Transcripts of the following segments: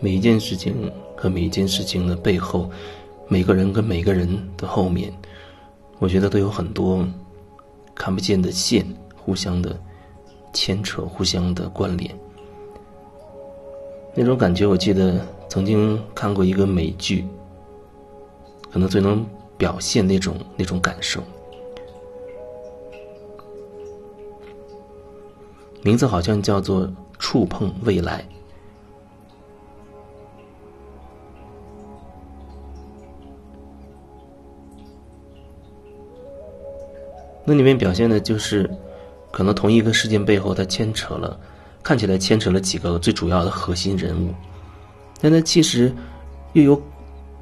每一件事情和每一件事情的背后，每个人跟每个人的后面，我觉得都有很多看不见的线，互相的牵扯，互相的关联。那种感觉，我记得曾经看过一个美剧，可能最能表现那种那种感受。名字好像叫做《触碰未来》。那里面表现的就是，可能同一个事件背后，它牵扯了，看起来牵扯了几个最主要的核心人物，但它其实又有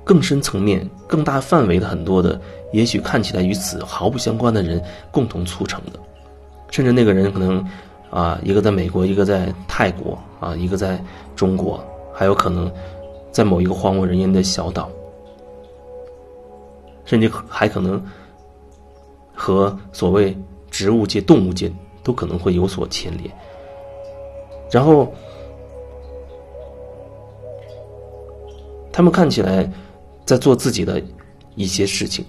更深层面、更大范围的很多的，也许看起来与此毫不相关的人共同促成的，甚至那个人可能啊，一个在美国，一个在泰国啊，一个在中国，还有可能在某一个荒无人烟的小岛，甚至还可能。和所谓植物界、动物界都可能会有所牵连，然后他们看起来在做自己的一些事情，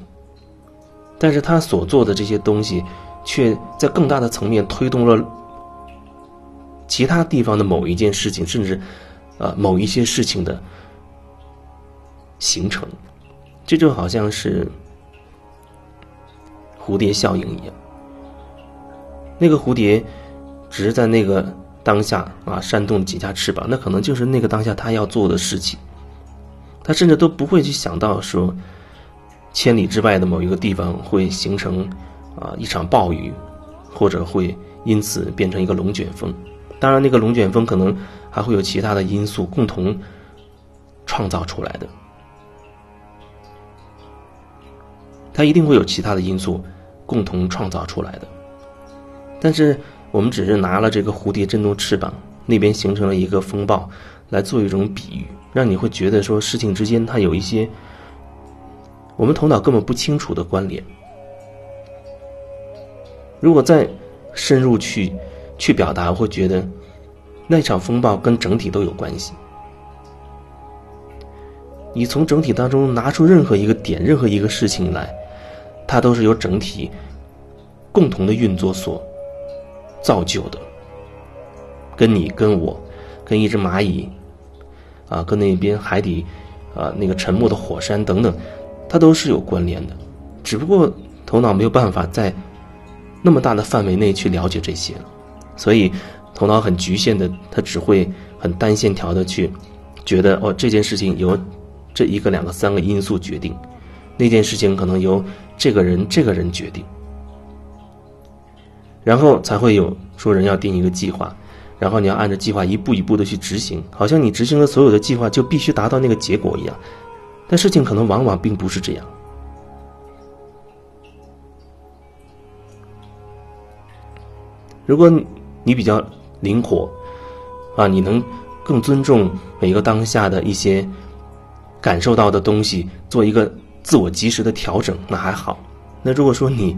但是他所做的这些东西，却在更大的层面推动了其他地方的某一件事情，甚至呃某一些事情的形成，这就好像是。蝴蝶效应一样，那个蝴蝶只是在那个当下啊扇动几下翅膀，那可能就是那个当下他要做的事情。他甚至都不会去想到说，千里之外的某一个地方会形成啊一场暴雨，或者会因此变成一个龙卷风。当然，那个龙卷风可能还会有其他的因素共同创造出来的。它一定会有其他的因素共同创造出来的，但是我们只是拿了这个蝴蝶振动翅膀那边形成了一个风暴来做一种比喻，让你会觉得说事情之间它有一些我们头脑根本不清楚的关联。如果再深入去去表达，会觉得那场风暴跟整体都有关系。你从整体当中拿出任何一个点，任何一个事情来。它都是由整体共同的运作所造就的，跟你、跟我、跟一只蚂蚁，啊，跟那边海底啊那个沉没的火山等等，它都是有关联的。只不过头脑没有办法在那么大的范围内去了解这些，所以头脑很局限的，它只会很单线条的去觉得哦，这件事情由这一个、两个、三个因素决定，那件事情可能由。这个人，这个人决定，然后才会有说人要定一个计划，然后你要按照计划一步一步的去执行，好像你执行了所有的计划就必须达到那个结果一样，但事情可能往往并不是这样。如果你比较灵活，啊，你能更尊重每一个当下的一些感受到的东西，做一个。自我及时的调整那还好，那如果说你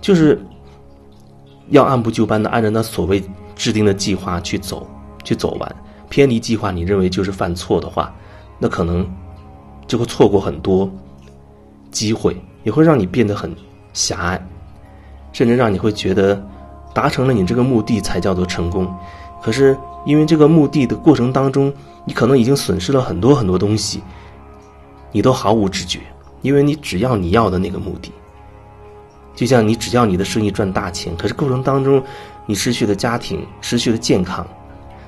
就是要按部就班的按照那所谓制定的计划去走，去走完，偏离计划，你认为就是犯错的话，那可能就会错过很多机会，也会让你变得很狭隘，甚至让你会觉得达成了你这个目的才叫做成功。可是因为这个目的的过程当中，你可能已经损失了很多很多东西，你都毫无知觉。因为你只要你要的那个目的，就像你只要你的生意赚大钱，可是过程当中，你失去了家庭，失去了健康，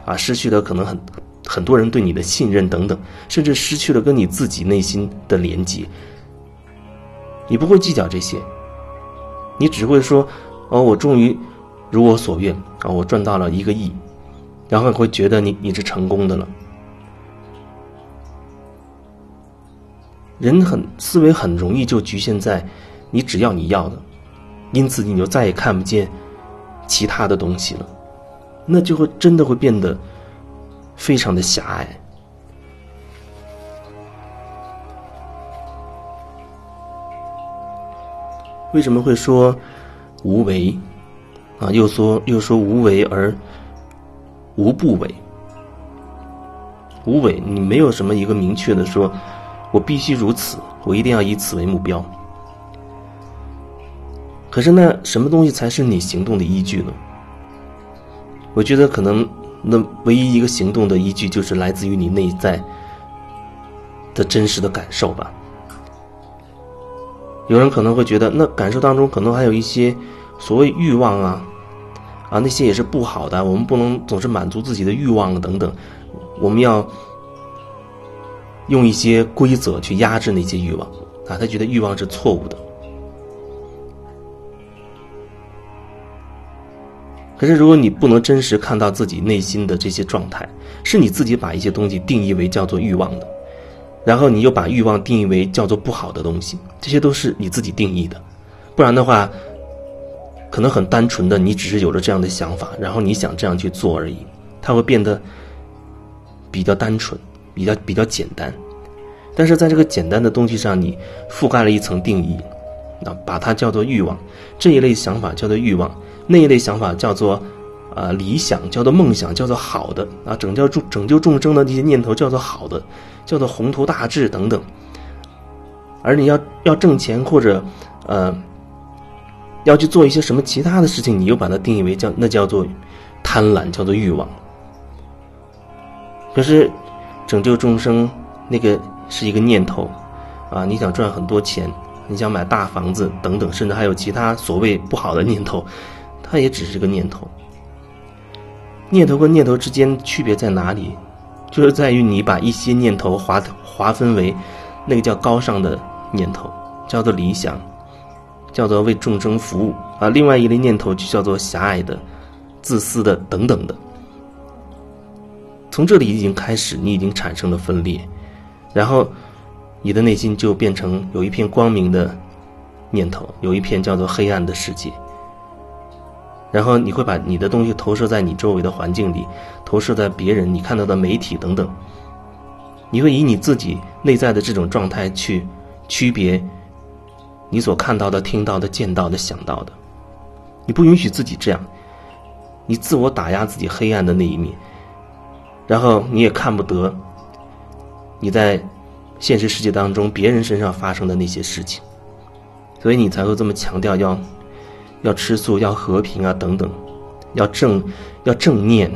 啊，失去了可能很很多人对你的信任等等，甚至失去了跟你自己内心的连接。你不会计较这些，你只会说：“哦，我终于如我所愿啊，我赚到了一个亿。”然后会觉得你你是成功的了。人很思维很容易就局限在你只要你要的，因此你就再也看不见其他的东西了，那就会真的会变得非常的狭隘。为什么会说无为啊？又说又说无为而无不为。无为，你没有什么一个明确的说，我必须如此，我一定要以此为目标。可是那什么东西才是你行动的依据呢？我觉得可能那唯一一个行动的依据就是来自于你内在的真实的感受吧。有人可能会觉得，那感受当中可能还有一些所谓欲望啊，啊那些也是不好的。我们不能总是满足自己的欲望等等，我们要用一些规则去压制那些欲望啊。他觉得欲望是错误的。可是如果你不能真实看到自己内心的这些状态，是你自己把一些东西定义为叫做欲望的。然后你又把欲望定义为叫做不好的东西，这些都是你自己定义的，不然的话，可能很单纯的你只是有着这样的想法，然后你想这样去做而已，它会变得比较单纯，比较比较简单。但是在这个简单的东西上，你覆盖了一层定义，啊，把它叫做欲望，这一类想法叫做欲望，那一类想法叫做啊理想，叫做梦想，叫做好的啊，拯救众拯救众生的这些念头叫做好的。叫做宏图大志等等，而你要要挣钱或者，呃，要去做一些什么其他的事情，你又把它定义为叫那叫做贪婪，叫做欲望。可是拯救众生那个是一个念头，啊，你想赚很多钱，你想买大房子等等，甚至还有其他所谓不好的念头，它也只是个念头。念头跟念头之间区别在哪里？就是在于你把一些念头划划分为，那个叫高尚的念头，叫做理想，叫做为众生服务啊；另外一类念头就叫做狭隘的、自私的等等的。从这里已经开始，你已经产生了分裂，然后你的内心就变成有一片光明的念头，有一片叫做黑暗的世界。然后你会把你的东西投射在你周围的环境里，投射在别人你看到的媒体等等。你会以你自己内在的这种状态去区别你所看到的、听到的、见到的、想到的。你不允许自己这样，你自我打压自己黑暗的那一面，然后你也看不得你在现实世界当中别人身上发生的那些事情，所以你才会这么强调要。要吃素，要和平啊，等等，要正，要正念，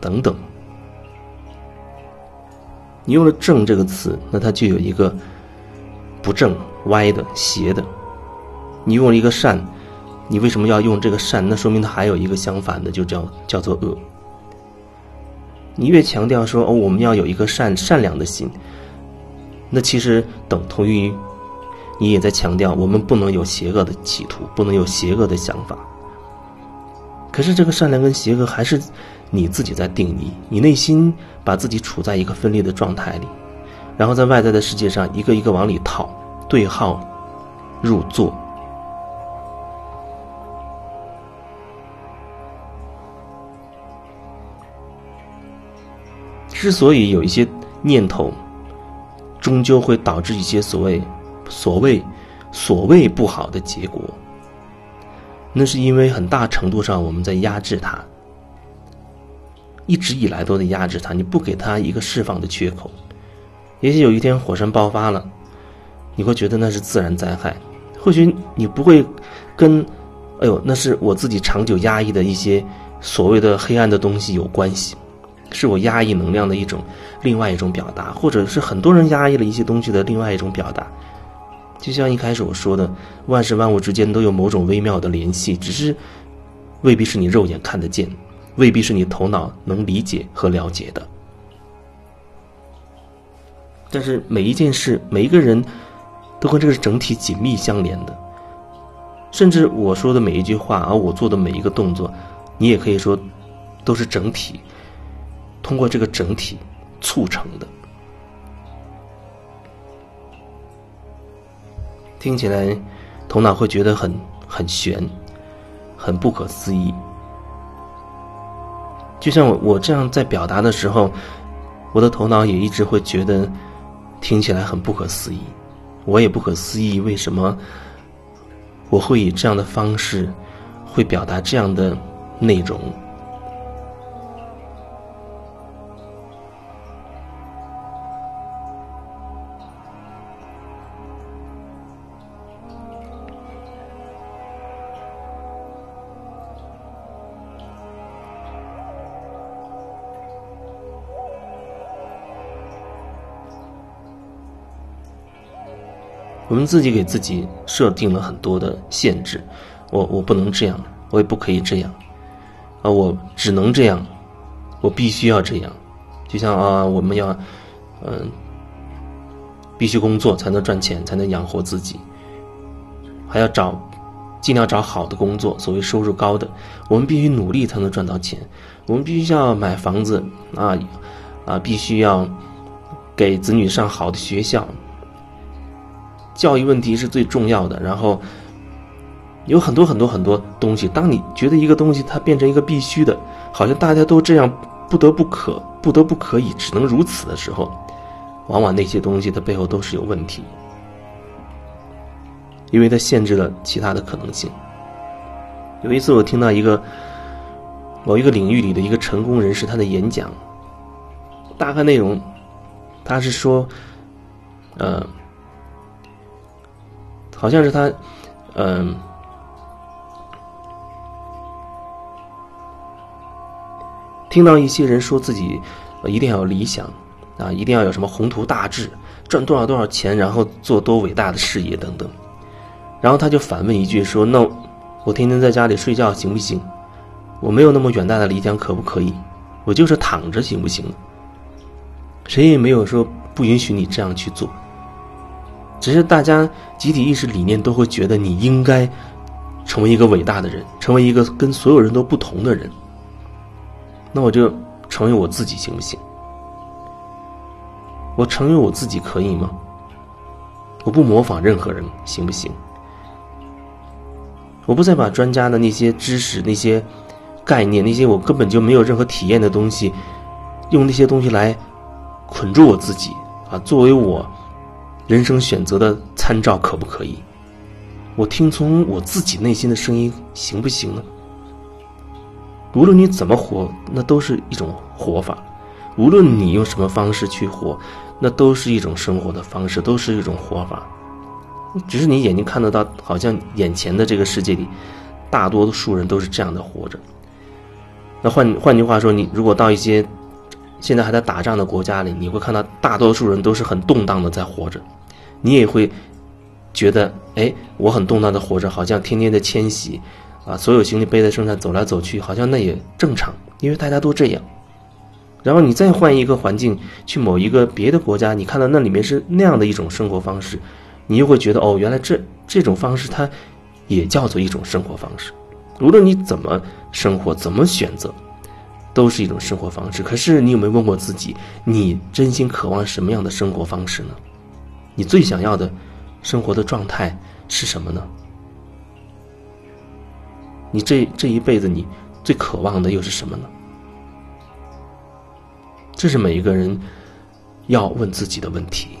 等等。你用了“正”这个词，那它就有一个不正、歪的、邪的。你用了一个“善”，你为什么要用这个“善”？那说明它还有一个相反的，就叫叫做恶。你越强调说哦，我们要有一个善善良的心，那其实等同于。你也在强调，我们不能有邪恶的企图，不能有邪恶的想法。可是，这个善良跟邪恶还是你自己在定义。你内心把自己处在一个分裂的状态里，然后在外在的世界上一个一个往里套，对号入座。之所以有一些念头，终究会导致一些所谓。所谓所谓不好的结果，那是因为很大程度上我们在压制它，一直以来都在压制它。你不给它一个释放的缺口，也许有一天火山爆发了，你会觉得那是自然灾害。或许你不会跟“哎呦，那是我自己长久压抑的一些所谓的黑暗的东西有关系”，是我压抑能量的一种另外一种表达，或者是很多人压抑了一些东西的另外一种表达。就像一开始我说的，万事万物之间都有某种微妙的联系，只是未必是你肉眼看得见，未必是你头脑能理解和了解的。但是每一件事，每一个人都跟这个整体紧密相连的。甚至我说的每一句话，而我做的每一个动作，你也可以说都是整体，通过这个整体促成的。听起来，头脑会觉得很很悬，很不可思议。就像我我这样在表达的时候，我的头脑也一直会觉得听起来很不可思议。我也不可思议，为什么我会以这样的方式会表达这样的内容？我们自己给自己设定了很多的限制，我我不能这样，我也不可以这样，啊，我只能这样，我必须要这样，就像啊，我们要，嗯，必须工作才能赚钱，才能养活自己，还要找，尽量找好的工作，所谓收入高的，我们必须努力才能赚到钱，我们必须要买房子啊，啊，必须要给子女上好的学校。教育问题是最重要的，然后有很多很多很多东西。当你觉得一个东西它变成一个必须的，好像大家都这样，不得不可，不得不可以，只能如此的时候，往往那些东西的背后都是有问题，因为它限制了其他的可能性。有一次我听到一个某一个领域里的一个成功人士他的演讲，大概内容他是说，呃。好像是他，嗯，听到一些人说自己一定要有理想啊，一定要有什么宏图大志，赚多少多少钱，然后做多伟大的事业等等。然后他就反问一句说：“那我天天在家里睡觉行不行？我没有那么远大的理想，可不可以？我就是躺着行不行？”谁也没有说不允许你这样去做。只是大家集体意识理念都会觉得你应该成为一个伟大的人，成为一个跟所有人都不同的人。那我就成为我自己行不行？我成为我自己可以吗？我不模仿任何人行不行？我不再把专家的那些知识、那些概念、那些我根本就没有任何体验的东西，用那些东西来捆住我自己啊，作为我。人生选择的参照可不可以？我听从我自己内心的声音行不行呢？无论你怎么活，那都是一种活法；无论你用什么方式去活，那都是一种生活的方式，都是一种活法。只是你眼睛看得到，好像眼前的这个世界里，大多数人都是这样的活着。那换换句话说，你如果到一些……现在还在打仗的国家里，你会看到大多数人都是很动荡的在活着，你也会觉得，哎，我很动荡的活着，好像天天的迁徙，啊，所有行李背在身上走来走去，好像那也正常，因为大家都这样。然后你再换一个环境，去某一个别的国家，你看到那里面是那样的一种生活方式，你又会觉得，哦，原来这这种方式它也叫做一种生活方式。无论你怎么生活，怎么选择。都是一种生活方式，可是你有没有问过自己，你真心渴望什么样的生活方式呢？你最想要的生活的状态是什么呢？你这这一辈子你最渴望的又是什么呢？这是每一个人要问自己的问题。